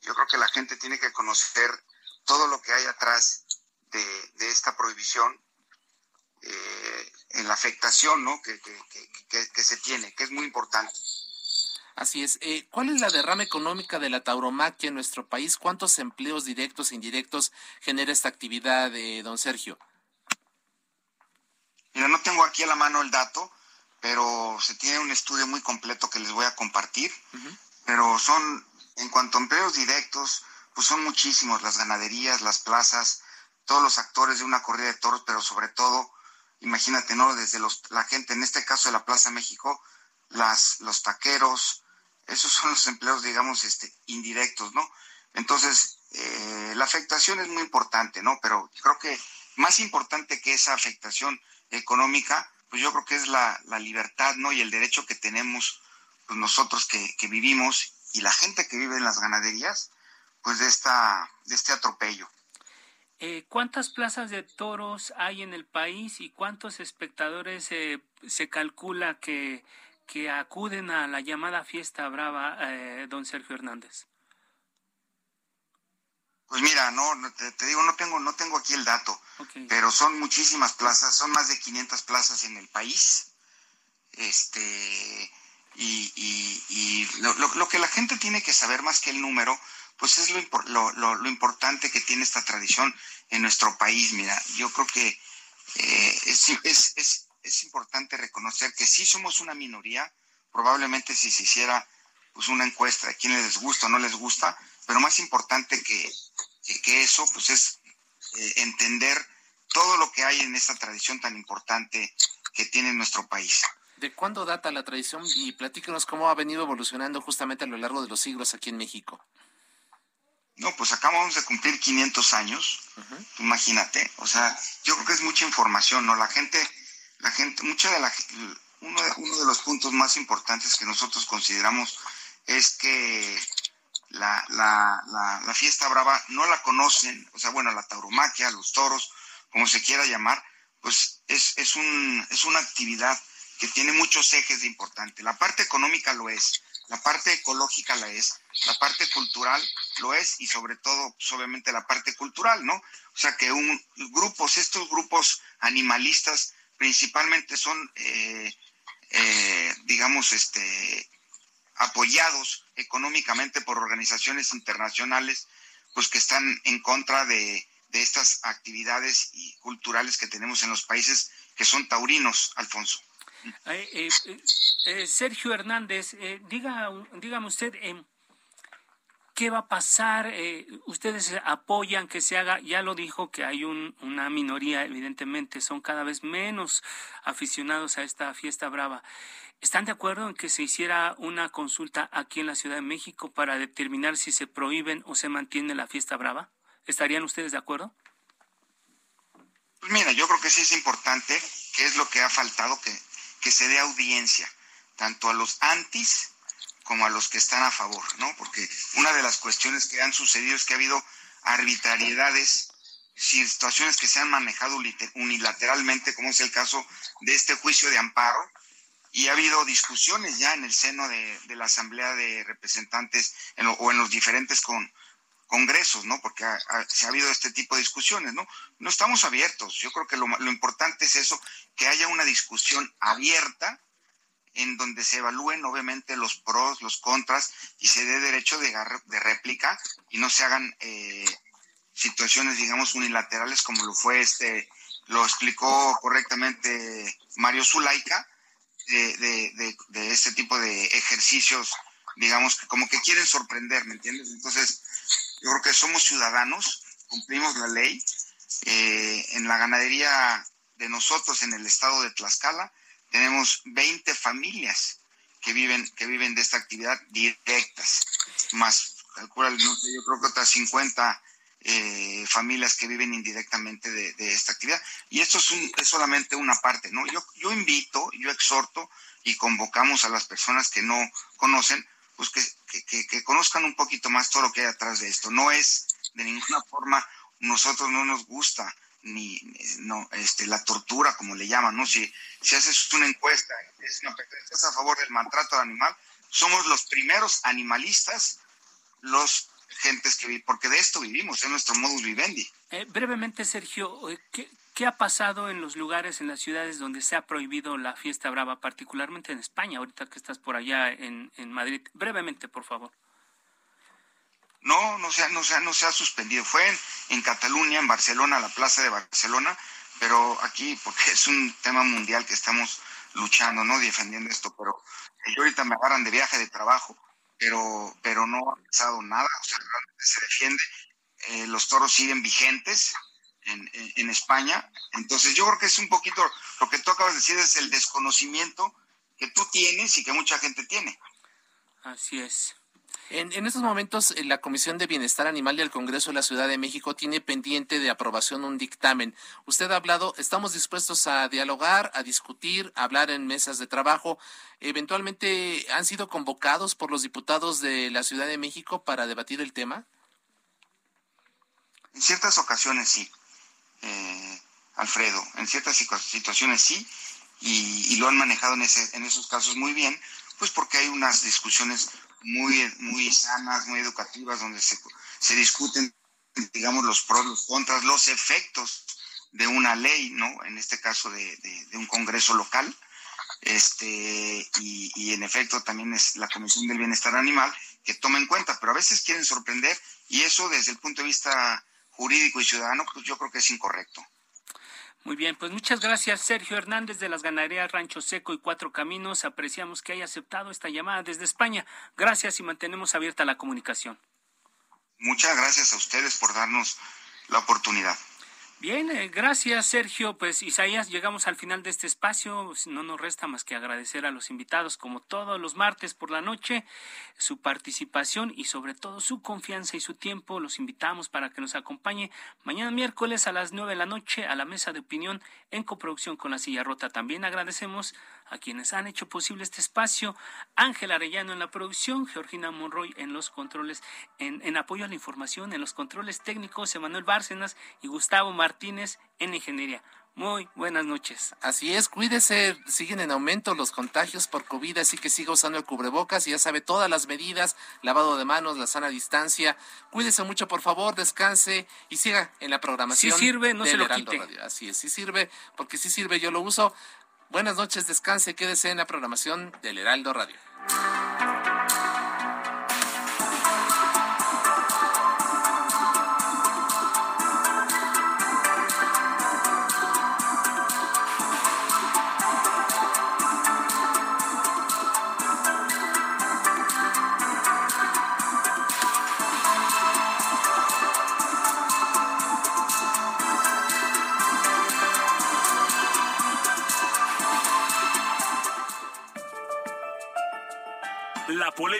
yo creo que la gente tiene que conocer todo lo que hay atrás de, esta prohibición eh, en la afectación ¿no? que, se tiene, que es muy importante. Así es. Eh, ¿Cuál es la derrama económica de la tauromaquia en nuestro país? ¿Cuántos empleos directos e indirectos genera esta actividad, de don Sergio? Mira, no tengo aquí a la mano el dato, pero se tiene un estudio muy completo que les voy a compartir. Pero son, en cuanto a empleos directos, pues son muchísimos, las ganaderías, las plazas, todos los actores de una corrida de toros, pero sobre todo, imagínate, ¿no? Desde los, la gente, en este caso de la Plaza México, las, los taqueros, esos son los empleos, digamos, este, indirectos, ¿no? Entonces, eh, la afectación es muy importante, ¿no? Pero creo que más importante que esa afectación económica, pues yo creo que es la, libertad, ¿no? Y el derecho que tenemos pues nosotros que, vivimos y la gente que vive en las ganaderías, pues de esta, de este atropello. Eh, ¿Cuántas plazas de toros hay en el país y cuántos espectadores se calcula que, que, acuden a la llamada fiesta brava, eh, don Sergio Hernández? Pues mira, no, te, digo, no tengo, no tengo aquí el dato, pero son muchísimas plazas, son más de 500 plazas en el país. Este, y, y, lo, lo, que la gente tiene que saber más que el número, pues es lo, lo, lo importante que tiene esta tradición en nuestro país. Mira, yo creo que eh, es, es, es, es, importante reconocer que sí somos una minoría, probablemente si se hiciera pues una encuesta de quién les gusta o no les gusta, pero más importante que, que, eso, pues es eh, entender todo lo que hay en esta tradición tan importante que tiene nuestro país. ¿De cuándo data la tradición? Y platícanos cómo ha venido evolucionando justamente a lo largo de los siglos aquí en México. No, pues acabamos de cumplir 500 años, imagínate, o sea, yo creo que es mucha información, ¿no? La gente, la gente, mucha de la, uno de, uno de los puntos más importantes que nosotros consideramos es que la, la, la, fiesta brava no la conocen, o sea, bueno, la tauromaquia, los toros, como se quiera llamar, pues es, es, un, es una actividad que tiene muchos ejes de importante. La parte económica lo es, la parte ecológica la es, la parte cultural lo es y sobre todo, pues, obviamente, la parte cultural, ¿no? O sea, que un, grupos, estos grupos animalistas principalmente son, eh, eh, digamos, este, apoyados económicamente por organizaciones internacionales, pues que están en contra de, estas actividades y culturales que tenemos en los países que son taurinos, Alfonso. Eh, eh, Sergio Hernández, eh, diga, dígame usted, ¿qué va a pasar? ustedes apoyan que se haga, ya lo dijo que hay una minoría, evidentemente, son cada vez menos aficionados a esta fiesta brava. ¿Están de acuerdo en que se hiciera una consulta aquí en la Ciudad de México para determinar si se prohíben o se mantiene la fiesta brava? ¿Estarían ustedes de acuerdo? Pues mira, yo creo que sí es importante, que es lo que ha faltado, que, que se dé audiencia, tanto a los antis como a los que están a favor, ¿no? Porque una de las cuestiones que han sucedido es que ha habido arbitrariedades, situaciones que se han manejado unilateralmente, como es el caso de este juicio de amparo, y ha habido discusiones ya en el seno de, la Asamblea de Representantes o en los diferentes con, congresos, ¿no? Porque se ha habido este tipo de discusiones, ¿no? No estamos abiertos. Yo creo que lo, importante es eso, que haya una discusión abierta en donde se evalúen obviamente los pros, los contras y se dé derecho de, de réplica y no se hagan eh, situaciones, digamos, unilaterales como lo fue este, lo explicó correctamente Mario Zulaika, de, de, este tipo de ejercicios, digamos, que como que quieren sorprender, ¿me entiendes? Entonces, yo creo que somos ciudadanos, cumplimos la ley. Eh, en la ganadería de nosotros, en el estado de Tlaxcala, tenemos 20 familias que viven, que viven de esta actividad directas, más, calcula, no sé, yo creo que otras 50 eh, familias que viven indirectamente de, esta actividad. Y esto es, es, solamente una parte, ¿no? Yo, yo invito, yo exhorto y convocamos a las personas que no conocen, pues que, que, que, conozcan un poquito más todo lo que hay atrás de esto. No es de ninguna forma, nosotros no nos gusta ni no este la tortura como le llaman no si si haces una encuesta es una estás a favor del maltrato al animal somos los primeros animalistas los gentes que porque de esto vivimos, es nuestro modus vivendi. Eh, brevemente, Sergio, eh, ¿qué, ¿qué, ha pasado en los lugares, en las ciudades donde se ha prohibido la fiesta brava, particularmente en España, ahorita que estás por allá en, en Madrid? Brevemente, por favor. No, no se, ha, no, se ha, no se ha suspendido. Fue en, Cataluña, en Barcelona, la plaza de Barcelona, pero aquí, porque es un tema mundial que estamos luchando, ¿no? Defendiendo esto, pero yo ahorita me agarran de viaje de trabajo pero, pero no ha pasado nada, o sea, realmente se defiende, eh, los toros siguen vigentes en, en, España, entonces yo creo que es un poquito, lo que tú acabas de decir es el desconocimiento que tú tienes y que mucha gente tiene. Así es. En, en, estos momentos, eh, la Comisión de Bienestar Animal del Congreso de la Ciudad de México tiene pendiente de aprobación un dictamen. Usted ha hablado, estamos dispuestos a dialogar, a discutir, a hablar en mesas de trabajo. Eventualmente, ¿han sido convocados por los diputados de la Ciudad de México para debatir el tema? En ciertas ocasiones sí, eh, Alfredo. En ciertas situaciones sí, y, lo han manejado en, ese, en esos casos muy bien, pues porque hay unas discusiones muy, muy sanas, muy educativas, donde se, se discuten, digamos, los pros, los contras, los efectos de una ley, ¿no? En este caso de, de, un congreso local. Este, y, y, en efecto también es la Comisión del Bienestar Animal que toma en cuenta, pero a veces quieren sorprender y eso desde el punto de vista jurídico y ciudadano, pues yo creo que es incorrecto. Muy bien, pues muchas gracias Sergio Hernández de las ganaderías Rancho Seco y Cuatro Caminos. Apreciamos que haya aceptado esta llamada desde España. Gracias y mantenemos abierta la comunicación. Muchas gracias a ustedes por darnos la oportunidad. Bien, eh, gracias Sergio. Pues Isaías, llegamos al final de este espacio. No nos resta más que agradecer a los invitados, como todos los martes por la noche, su participación y sobre todo su confianza y su tiempo. Los invitamos para que nos acompañe mañana miércoles a las nueve de la noche a la mesa de opinión en coproducción con la silla rota. También agradecemos a quienes han hecho posible este espacio, Ángel Arellano en la producción, Georgina Monroy en los controles, en, en apoyo a la información, en los controles técnicos, Emanuel Bárcenas y Gustavo Martínez en ingeniería. Muy buenas noches. Así es, cuídese, siguen en aumento los contagios por COVID, así que siga usando el cubrebocas y ya sabe todas las medidas, lavado de manos, la sana distancia. Cuídese mucho, por favor, descanse y siga en la programación. Si sirve, no se lo quite. Así es, si sirve, porque si sirve, yo lo uso. Buenas noches, descanse, quédese en la programación del Heraldo Radio.